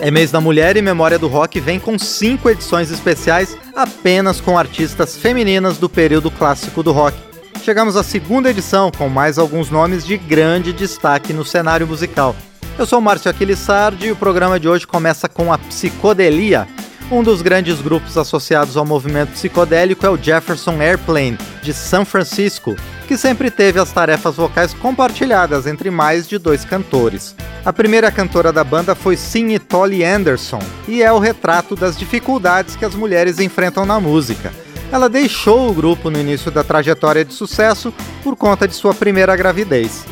É mês da mulher e Memória do Rock vem com cinco edições especiais apenas com artistas femininas do período clássico do rock. Chegamos à segunda edição com mais alguns nomes de grande destaque no cenário musical. Eu sou Márcio Aquilissardi e o programa de hoje começa com a Psicodelia. Um dos grandes grupos associados ao movimento psicodélico é o Jefferson Airplane, de São Francisco, que sempre teve as tarefas vocais compartilhadas entre mais de dois cantores. A primeira cantora da banda foi Signe Tolly Anderson e é o retrato das dificuldades que as mulheres enfrentam na música. Ela deixou o grupo no início da trajetória de sucesso por conta de sua primeira gravidez.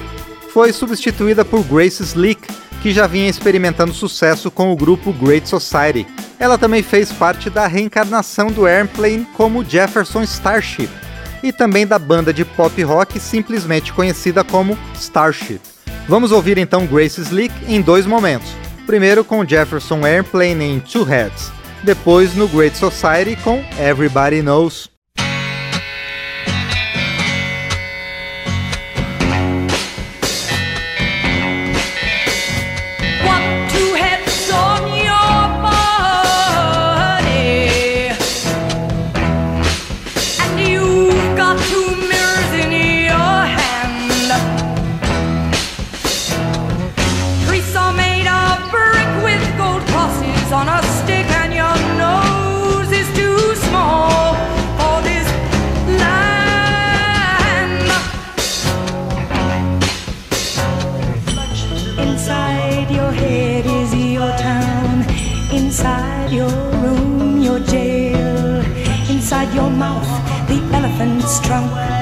Foi substituída por Grace Slick, que já vinha experimentando sucesso com o grupo Great Society. Ela também fez parte da reencarnação do Airplane como Jefferson Starship e também da banda de pop rock simplesmente conhecida como Starship. Vamos ouvir então Grace Slick em dois momentos. Primeiro com Jefferson Airplane em Two Heads, depois no Great Society com Everybody Knows. strong.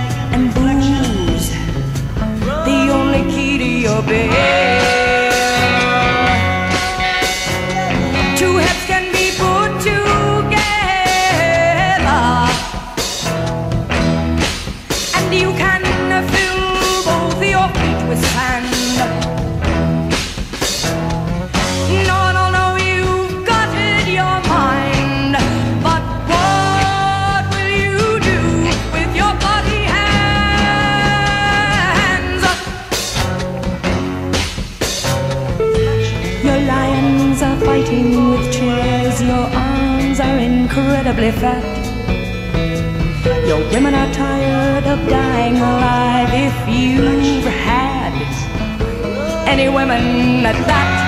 Incredibly fat. Your women are tired of dying alive if you've had any women at that.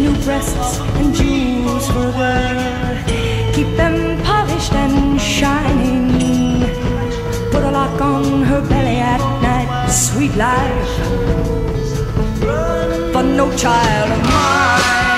new breasts and jewels for wear. Keep them polished and shining. Put a lock on her belly at night, sweet life. For no child of mine.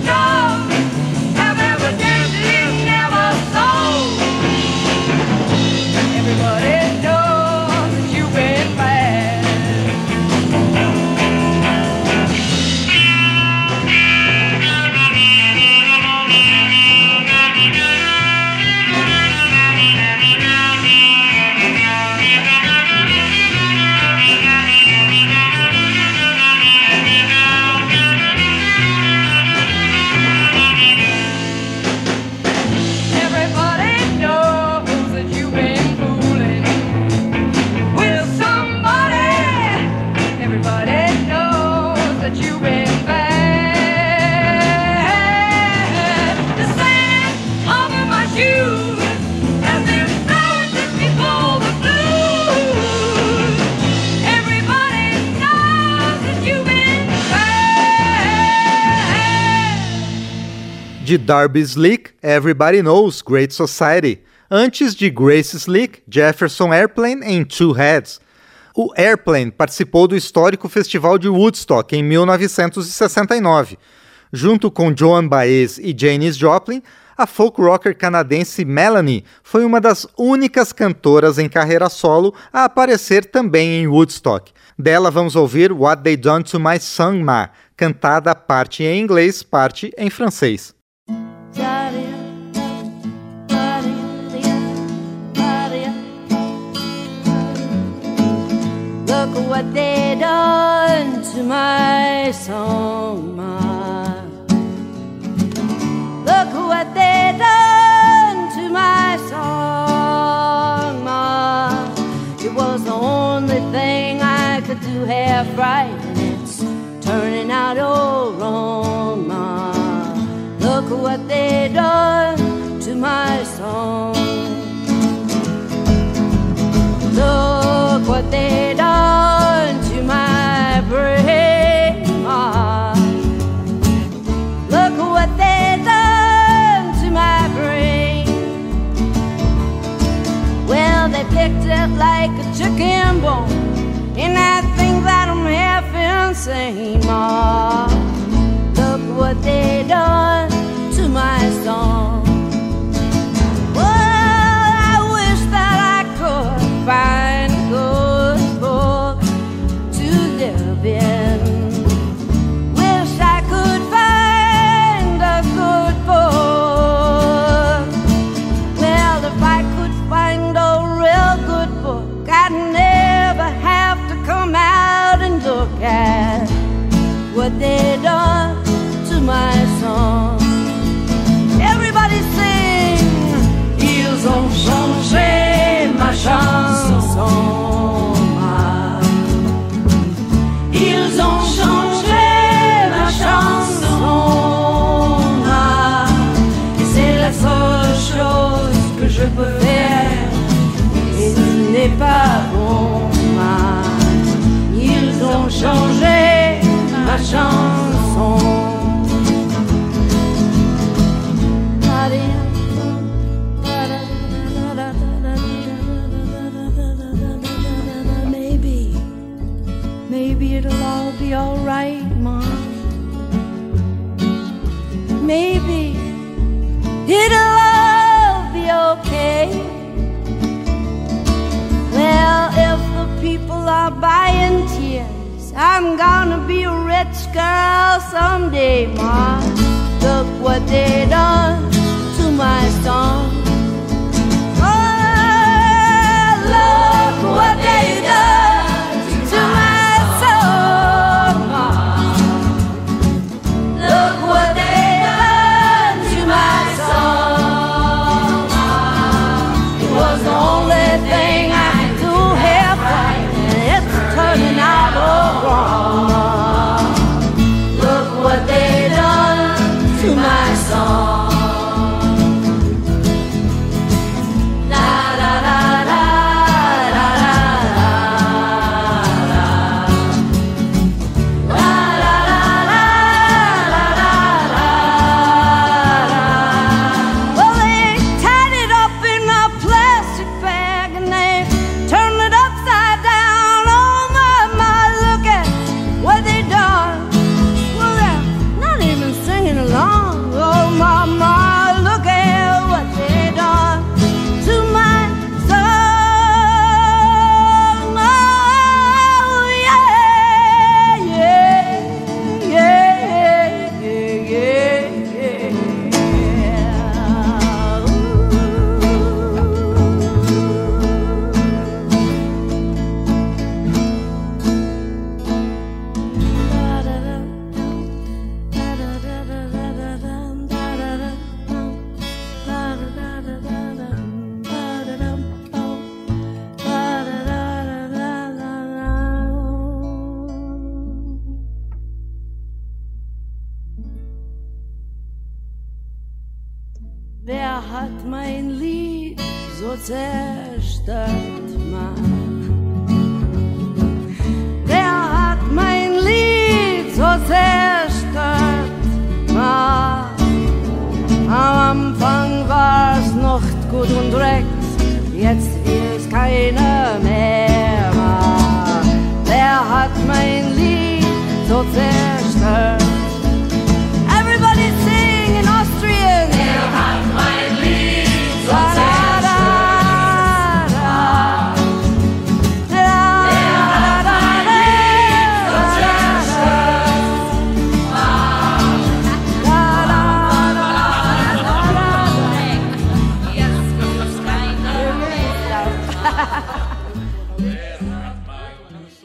tonight. De Darby Slick, Everybody Knows, Great Society, antes de Grace Slick, Jefferson Airplane em Two Heads. O Airplane participou do histórico Festival de Woodstock em 1969. Junto com Joan Baez e Janis Joplin, a folk rocker canadense Melanie foi uma das únicas cantoras em carreira solo a aparecer também em Woodstock. Dela vamos ouvir What They Done to My Son Ma, cantada parte em inglês, parte em francês. Look what they done to my song, ma. Look what they done to my song, ma. It was the only thing I could do half right, and it's turning out all wrong, ma. Look what they done to my song. Ma. Look what they done maybe it'll all be alright, Mom. Maybe it'll all be okay. Well, if the people are buying tears, I'm gonna be a rich girl someday, Mom. Look what they done to my song. Wer hat mein Lied so zerstört, Mann? Wer hat mein Lied so zerstört, Mann? Am Anfang war's noch gut und recht, jetzt will's keiner.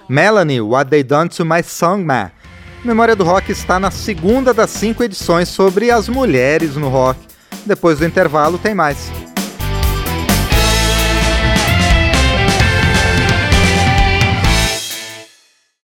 Melanie, What They Done to My Songman. Memória do Rock está na segunda das cinco edições sobre as mulheres no rock. Depois do intervalo tem mais.